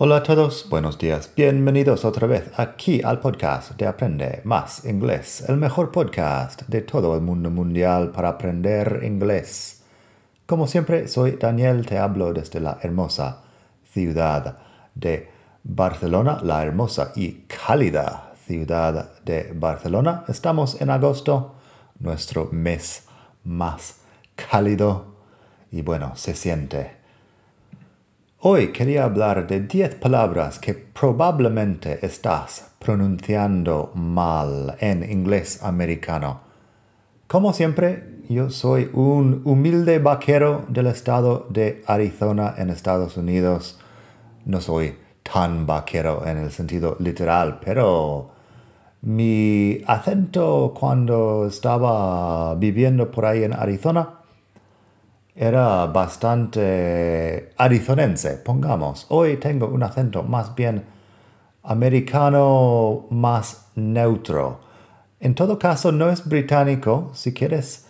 Hola a todos, buenos días, bienvenidos otra vez aquí al podcast de Aprende Más Inglés, el mejor podcast de todo el mundo mundial para aprender inglés. Como siempre, soy Daniel, te hablo desde la hermosa ciudad de Barcelona, la hermosa y cálida ciudad de Barcelona. Estamos en agosto, nuestro mes más cálido y bueno, se siente Hoy quería hablar de 10 palabras que probablemente estás pronunciando mal en inglés americano. Como siempre, yo soy un humilde vaquero del estado de Arizona en Estados Unidos. No soy tan vaquero en el sentido literal, pero mi acento cuando estaba viviendo por ahí en Arizona era bastante arizonense, pongamos. Hoy tengo un acento más bien americano, más neutro. En todo caso, no es británico. Si quieres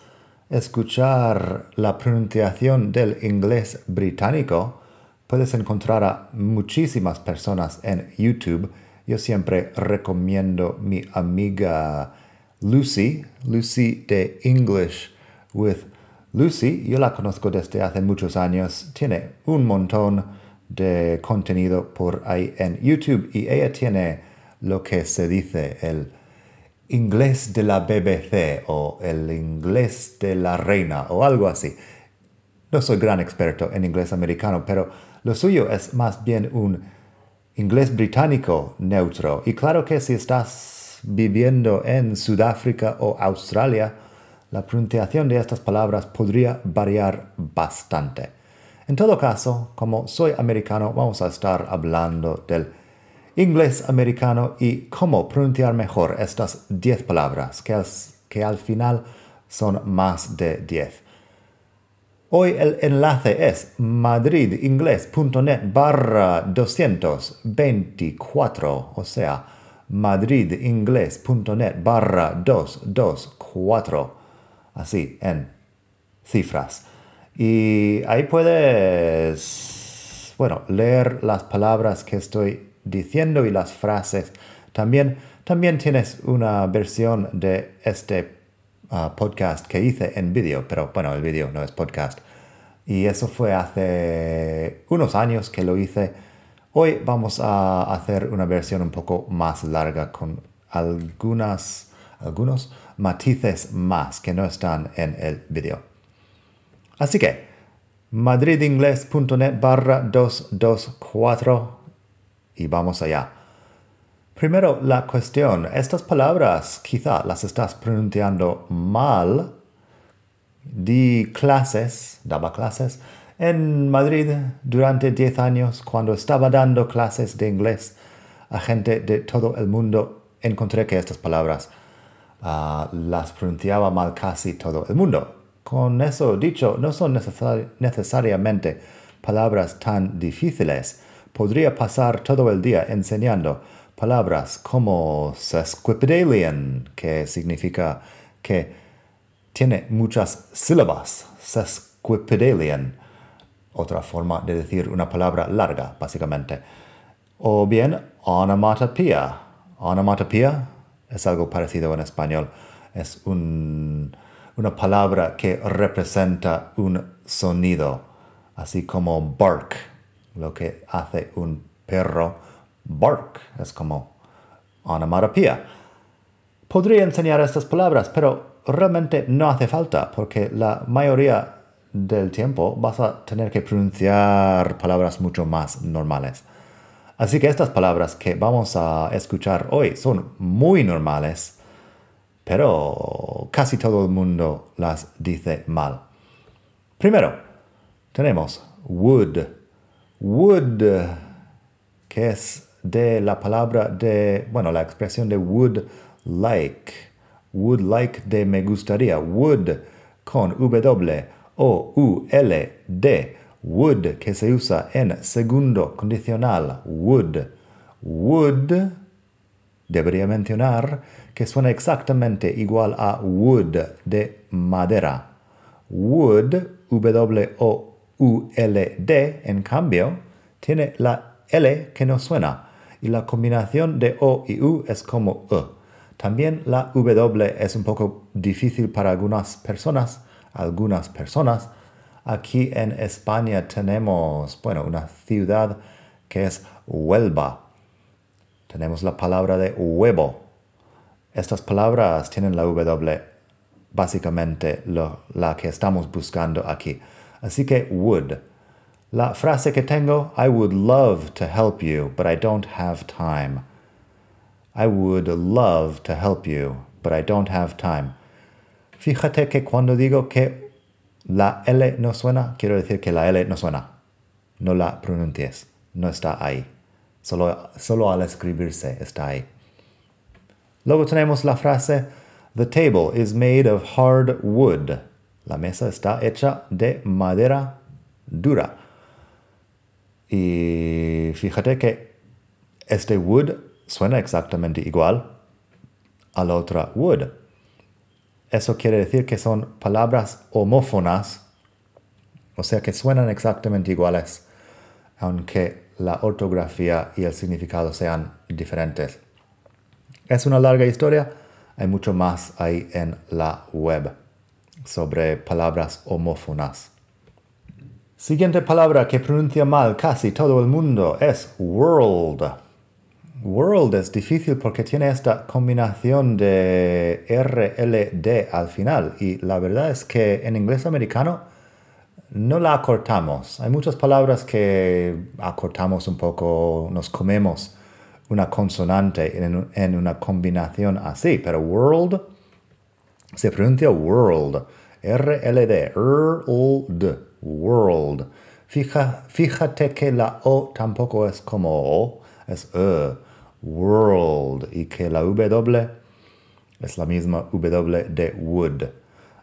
escuchar la pronunciación del inglés británico, puedes encontrar a muchísimas personas en YouTube. Yo siempre recomiendo mi amiga Lucy, Lucy de English with Lucy, yo la conozco desde hace muchos años, tiene un montón de contenido por ahí en YouTube y ella tiene lo que se dice el inglés de la BBC o el inglés de la reina o algo así. No soy gran experto en inglés americano, pero lo suyo es más bien un inglés británico neutro. Y claro que si estás viviendo en Sudáfrica o Australia, la pronunciación de estas palabras podría variar bastante. En todo caso, como soy americano, vamos a estar hablando del inglés americano y cómo pronunciar mejor estas 10 palabras, que, al final son más de 10. Hoy el enlace es madridingles.net barra 224, o sea, madridingles.net barra 224 así, en cifras. Y ahí puedes, bueno, leer las palabras que estoy diciendo y las frases. También, también tienes una versión de este ah, podcast que hice en vídeo, pero bueno, el vídeo no es podcast. Y eso fue hace unos años que lo hice. Hoy vamos a hacer una versión un poco más larga con algunas, algunos matices más que no están en el video. Así que, madridingles.net barra 224 y vamos allá. Primero, la cuestión. Estas palabras quizá las estás pronunciando mal. Di clases, daba clases en Madrid durante 10 años cuando estaba dando clases de inglés a gente de todo el mundo. Encontré que estas palabras Ah, las pronunciaba mal casi todo el mundo. Con eso dicho, no son necesariamente palabras tan difíciles. Podría pasar todo el día enseñando palabras como sesquipedalian, que significa que tiene muchas sílabas. Sesquipedalian, otra forma de decir una palabra larga, básicamente. O bien onomatopoeia. Onomatopoeia es algo parecido en español. Es una palabra que representa un sonido, así como bark, lo que hace un perro. Bark es como onomatopoeia. Podría enseñar estas palabras, pero realmente no hace falta, porque la mayoría del tiempo vas a tener que pronunciar palabras mucho más normales. Así que estas palabras que vamos a escuchar hoy son muy normales, pero casi todo el mundo las dice mal. Primero, tenemos would. Would, que es de la palabra de, bueno, la expresión de would like. Would like de me gustaría. Would con W o U L D, would, que se usa en segundo condicional, would. Would debería mencionar que suena exactamente igual a wood de madera. Would, W o U L D, en cambio, tiene la L que no suena y la combinación de O y U es como E. También la W es un poco difícil para algunas personas, algunas personas. Aquí en España tenemos, bueno, una ciudad que es Huelva. Tenemos la palabra de huevo. Estas palabras tienen la W, básicamente la que estamos buscando aquí. Así que would. La frase que tengo, I would love to help you, but I don't have time. I would love to help you, but I don't have time. Fíjate que cuando digo que la L no suena, quiero decir que la L no suena. No la pronuncies. No está ahí. Solo, solo al escribirse está ahí. Luego tenemos la frase The table is made of hard wood. La mesa está hecha de madera dura. Y fíjate que este wood suena exactamente igual a la otra would. Eso quiere decir que son palabras homófonas, o sea que suenan exactamente iguales, aunque la ortografía y el significado sean diferentes. Es una larga historia, hay mucho más ahí en la web sobre palabras homófonas. Siguiente palabra que pronuncia mal casi todo el mundo es world. World es difícil porque tiene esta combinación de RLD al final y la verdad es que en inglés americano no la acortamos. Hay muchas palabras que acortamos un poco, nos comemos una consonante en, una combinación así, pero world se pronuncia world. RLD, world, world. fíjate que la O tampoco es como O, es E world y que la W es la misma W de wood.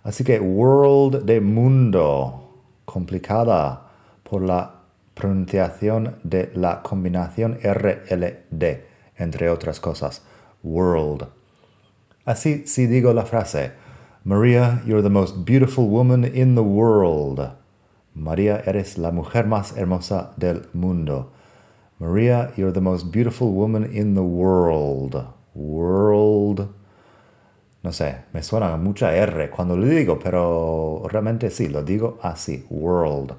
Así que world de mundo, complicada por la pronunciación de la combinación RLD, entre otras cosas. World. Así si digo la frase, Maria, you're the most beautiful woman in the world. María, eres la mujer más hermosa del mundo. Maria, you're the most beautiful woman in the world. World. No sé, me suena mucha R cuando lo digo, pero realmente sí, lo digo así. World.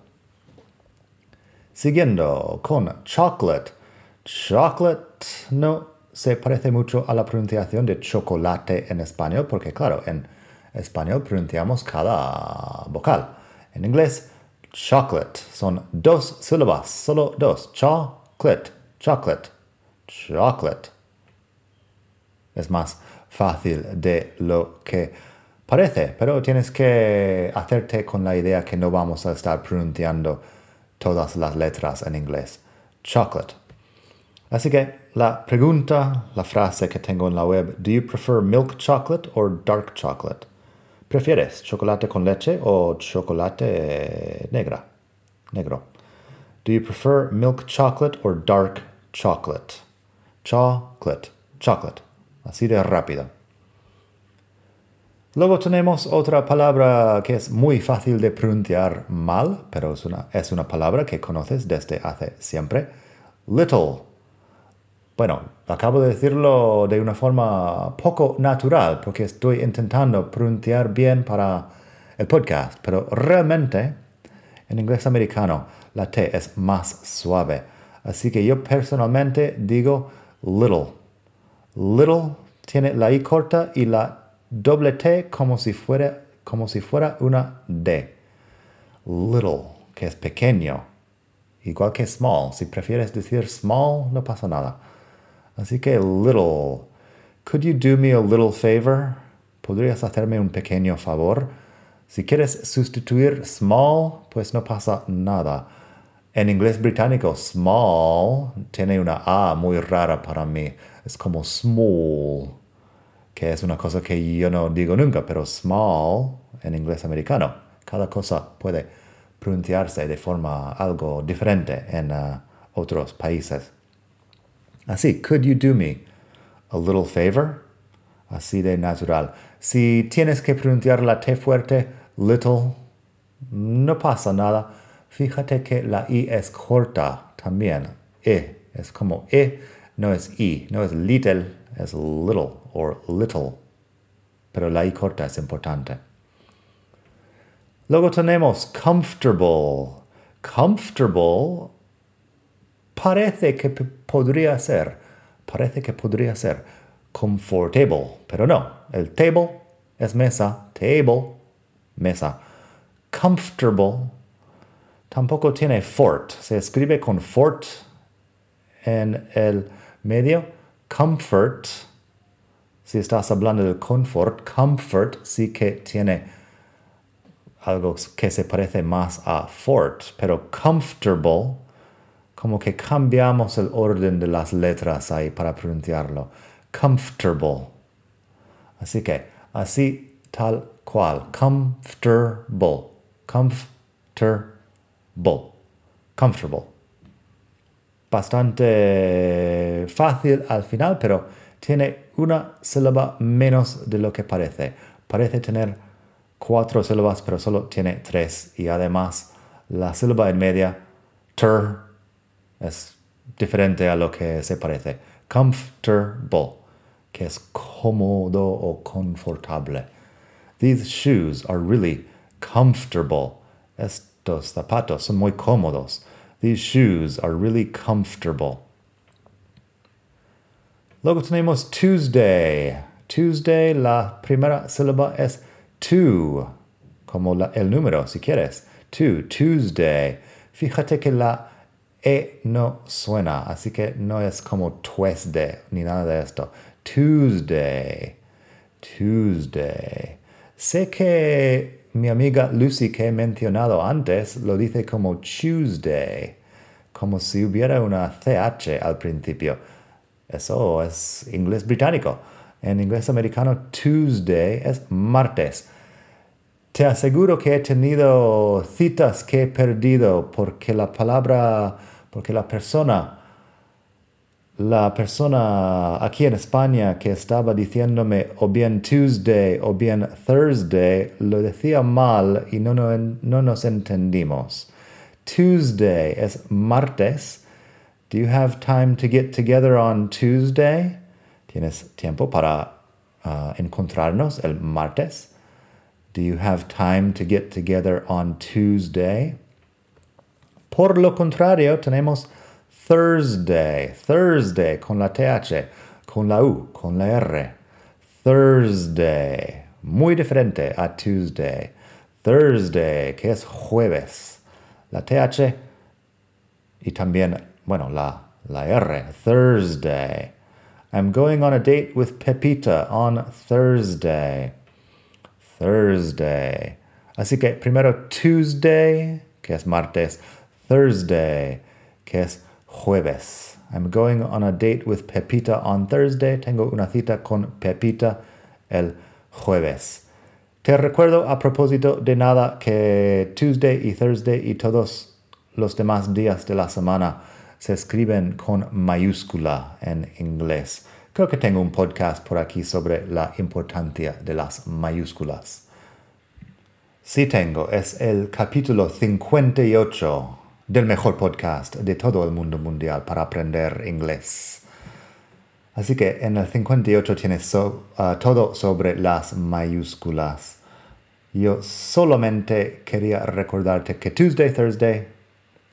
Siguiendo con chocolate. Chocolate no se parece mucho a la pronunciación de chocolate en español, porque claro, en español pronunciamos cada vocal. En inglés, chocolate son dos sílabas, solo dos. Cha chocolate, chocolate, chocolate. Es más fácil de lo que parece, pero tienes que hacerte con la idea que no vamos a estar pronunciando todas las letras en inglés. Chocolate. Así que la pregunta, la frase que tengo en la web, do you prefer milk chocolate or dark chocolate? ¿Prefieres chocolate con leche o chocolate negra? Negro. Do you prefer milk chocolate or dark chocolate? Chocolate, chocolate. Así de rápido. Luego tenemos otra palabra que es muy fácil de pronunciar mal, pero es una, es una palabra que conoces desde hace siempre. Little. Bueno, acabo de decirlo de una forma poco natural porque estoy intentando pronunciar bien para el podcast, pero realmente en inglés americano la T es más suave. Así que yo personalmente digo little. Little tiene la I corta y la doble T como si fuera, como si fuera una D. Little, que es pequeño. Igual que small. Si prefieres decir small, no pasa nada. Así que little. Could you do me a little favor? ¿Podrías hacerme un pequeño favor? Si quieres sustituir small, pues no pasa nada. En inglés británico, small tiene una A muy rara para mí. Es como small, que es una cosa que yo no digo nunca, pero small en inglés americano. Cada cosa puede pronunciarse de forma algo diferente en uh, otros países. Así, could you do me a little favor? Así de natural. Si tienes que pronunciar la T fuerte, little, no pasa nada. Fíjate que la I es corta también. E es como E, no es I, no es little, es little or little. Pero la I corta es importante. Luego tenemos comfortable. Comfortable parece que podría ser, parece que podría ser comfortable, pero no. El table es mesa, table, mesa. Comfortable tampoco tiene fort. Se escribe con fort en el medio. Comfort, si estás hablando del confort, comfort sí que tiene algo que se parece más a fort, pero comfortable, como que cambiamos el orden de las letras ahí para pronunciarlo. Comfortable. Así que, así tal cual. Comfortable. Comfortable. Comfortable. Bastante fácil al final, pero tiene una sílaba menos de lo que parece. Parece tener cuatro sílabas, pero solo tiene tres. Y además, la sílaba en media, ter, es diferente a lo que se parece. Comfortable, que es cómodo o confortable. These shoes are really comfortable. Estos zapatos son muy cómodos. These shoes are really comfortable. Luego tenemos Tuesday. Tuesday, la primera sílaba es two, como el número, si quieres. Two, Tuesday. Fíjate que la E no suena, así que no es como Tuesday ni nada de esto. Tuesday. Tuesday. Sé que mi amiga Lucy que he mencionado antes lo dice como Tuesday, como si hubiera una CH al principio. Eso es inglés británico. En inglés americano, Tuesday es martes. Te aseguro que he tenido citas que he perdido porque la palabra, porque la persona, la persona aquí en España que estaba diciéndome o bien Tuesday o bien Thursday, lo decía mal y no, no, no nos entendimos. Tuesday es martes. Do you have time to get together on Tuesday? ¿Tienes tiempo para uh, encontrarnos el martes? Do you have time to get together on Tuesday? Por lo contrario, tenemos Thursday. Thursday con la TH, con la U, con la R. Thursday. Muy diferente a Tuesday. Thursday, que es jueves. La TH y también, bueno, la, la R. Thursday. I'm going on a date with Pepita on Thursday. Thursday. Así que primero Tuesday, que es martes. Thursday, que es jueves. I'm going on a date with Pepita on Thursday. Tengo una cita con Pepita el jueves. Te recuerdo a propósito de nada que Tuesday y Thursday y todos los demás días de la semana se escriben con mayúscula en inglés. Creo que tengo un podcast por aquí sobre la importancia de las mayúsculas. Sí tengo, es el capítulo 58 del mejor podcast de todo el mundo mundial para aprender inglés. Así que en el 58 tienes uh, todo sobre las mayúsculas. Yo solamente quería recordarte que Tuesday, Thursday,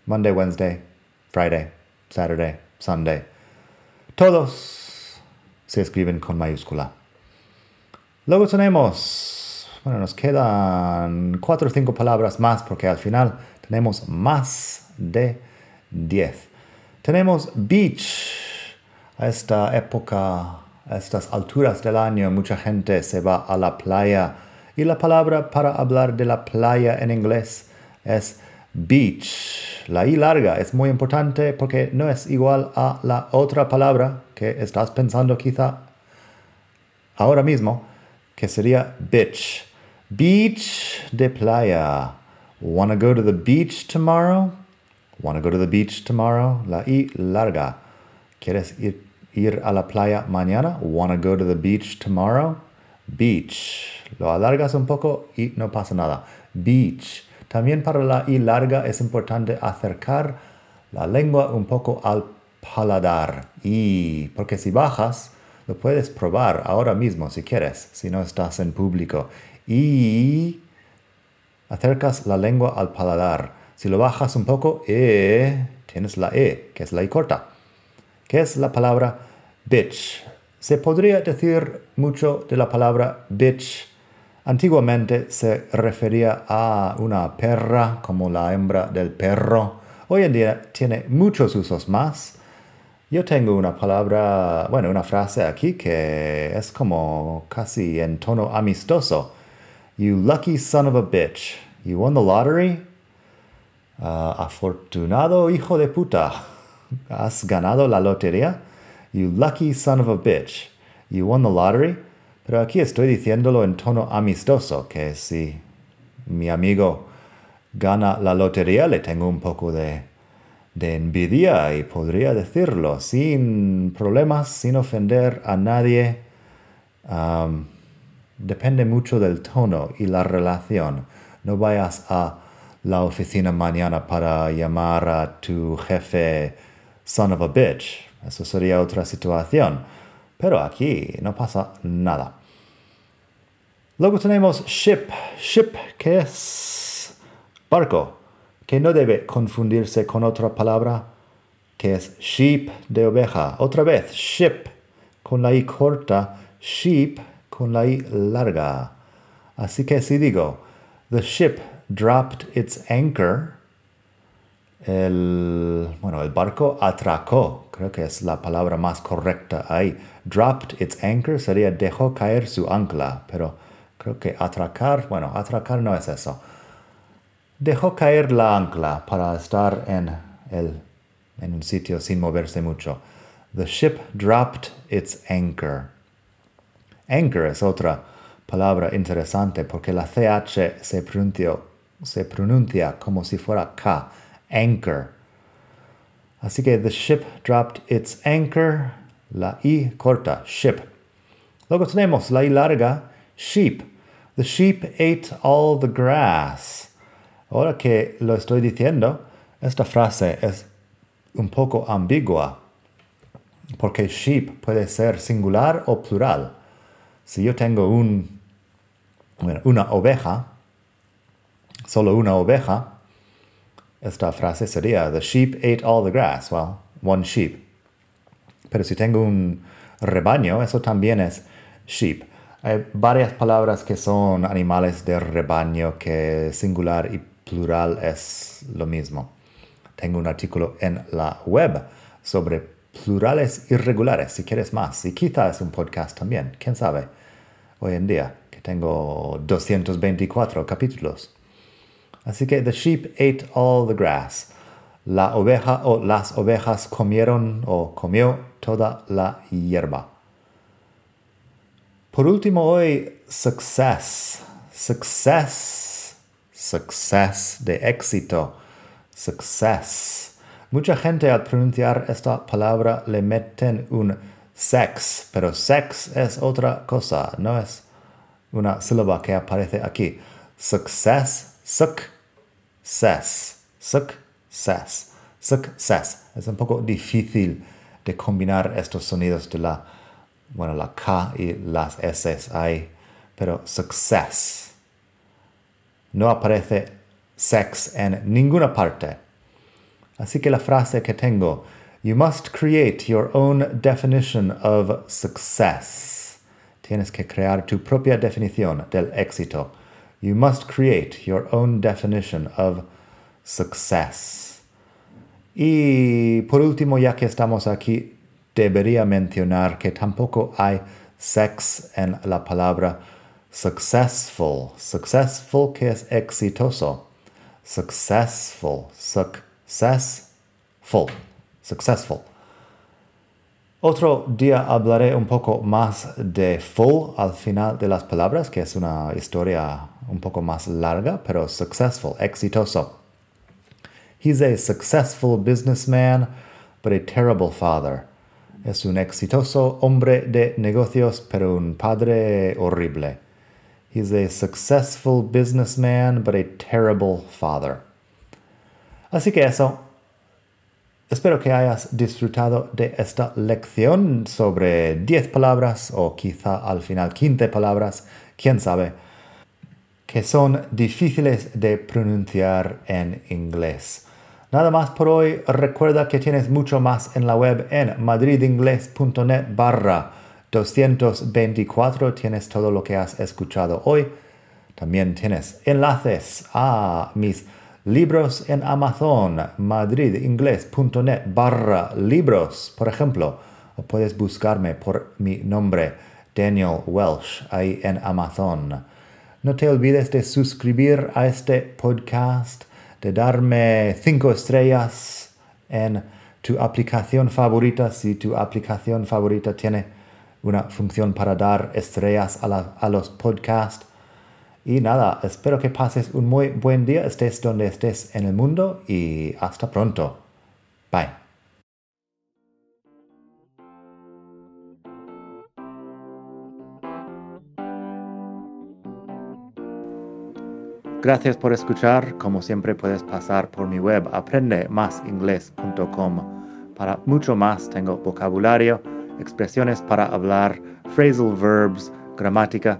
Monday, Wednesday, Friday, Saturday, Sunday, todos se escriben con mayúscula. Luego tenemos, bueno, nos quedan cuatro o cinco palabras más porque al final tenemos más de diez. Tenemos beach. A esta época, a estas alturas del año, mucha gente se va a la playa. Y la palabra para hablar de la playa en inglés es beach. La I larga es muy importante porque no es igual a la otra palabra que estás pensando quizá ahora mismo, que sería bitch. Beach de playa. Wanna go to the beach tomorrow? Wanna go to the beach tomorrow? La I larga. ¿Quieres ir, ir a la playa mañana? Wanna go to the beach tomorrow? Beach. Lo alargas un poco y no pasa nada. Beach. También para la I larga es importante acercar la lengua un poco al paladar. Y porque si bajas, lo puedes probar ahora mismo si quieres, si no estás en público. Y acercas la lengua al paladar. Si lo bajas un poco, e, tienes la E, que es la I corta. ¿Qué es la palabra bitch? Se podría decir mucho de la palabra bitch. Antiguamente se refería a una perra como la hembra del perro. Hoy en día tiene muchos usos más. Yo tengo una palabra, bueno, una frase aquí que es como casi en tono amistoso. You lucky son of a bitch. You won the lottery. Uh, afortunado hijo de puta. Has ganado la lotería. You lucky son of a bitch. You won the lottery. Pero aquí estoy diciéndolo en tono amistoso, que si mi amigo gana la lotería le tengo un poco de de envidia y podría decirlo sin problemas, sin ofender a nadie. depende mucho del tono y la relación. No vayas a la oficina mañana para llamar a tu jefe son of a bitch. Eso sería otra situación. Pero aquí no pasa nada. Luego tenemos ship. Ship, que es barco que no debe confundirse con otra palabra que es sheep de oveja. Otra vez, ship con la i corta, sheep con la i larga. Así que si digo, the ship dropped its anchor, el, bueno, el barco atracó, creo que es la palabra más correcta ahí. Dropped its anchor sería dejó caer su ancla, pero creo que atracar, bueno, atracar no es eso dejó caer la ancla para estar en, el, en un sitio sin moverse mucho. The ship dropped its anchor. Anchor es otra palabra interesante porque la CH se pronuncia, se pronuncia como si fuera K. Anchor. Así que the ship dropped its anchor. La I corta, ship. Luego tenemos la I larga, sheep. The sheep ate all the grass. Ahora que lo estoy diciendo, esta frase es un poco ambigua, porque sheep puede ser singular o plural. Si yo tengo un, una oveja, solo una oveja, esta frase sería, the sheep ate all the grass. Well, one sheep. Pero si tengo un rebaño, eso también es sheep. Hay varias palabras que son animales de rebaño que singular y plural es lo mismo. Tengo un artículo en la web sobre plurales irregulares, si quieres más. Y quizá es un podcast también, quién sabe. Hoy en día, que tengo 224 capítulos. Así que the sheep ate all the grass. La oveja o las ovejas comieron o comió toda la hierba. Por último hoy, success. Success success, de éxito, success. Mucha gente al pronunciar esta palabra le meten un sex, pero sex es otra cosa, no es una sílaba que aparece aquí. Success, success, success, success. Es un poco difícil de combinar estos sonidos de la, bueno, la K y las S ahí, pero success no aparece sex en ninguna parte. Así que la frase que tengo, you must create your own definition of success. Tienes que crear tu propia definición del éxito. You must create your own definition of success. Y por último, ya que estamos aquí, debería mencionar que tampoco hay sex en la palabra successful. Successful que es exitoso. Successful. Successful. Successful. Otro día hablaré un poco más de full al final de las palabras, que es una historia un poco más larga, pero successful, exitoso. He's a successful businessman, but a terrible father. Es un exitoso hombre de negocios, pero un padre horrible. He's a successful businessman, but a terrible father. Así que eso, Espero que hayas disfrutado de esta lección sobre 10 palabras o quizá al final 15 palabras, quién sabe, que son difíciles de pronunciar en inglés. Nada más por hoy. Recuerda que tienes mucho más en la web en madridingles.net barra 224. Tienes todo lo que has escuchado hoy. También tienes enlaces a mis Libros en Amazon, madridingles.net barra libros, por ejemplo. O puedes buscarme por mi nombre, Daniel Welsh, ahí en Amazon. No te olvides de suscribir a este podcast, de darme cinco estrellas en tu aplicación favorita, si tu aplicación favorita tiene una función para dar estrellas a, a los podcasts y nada, espero que pases un muy buen día, estés donde estés en el mundo y hasta pronto. Bye. Gracias por escuchar. Como siempre puedes pasar por mi web aprendemasingles.com. Para mucho más tengo vocabulario, expresiones para hablar, phrasal verbs, gramática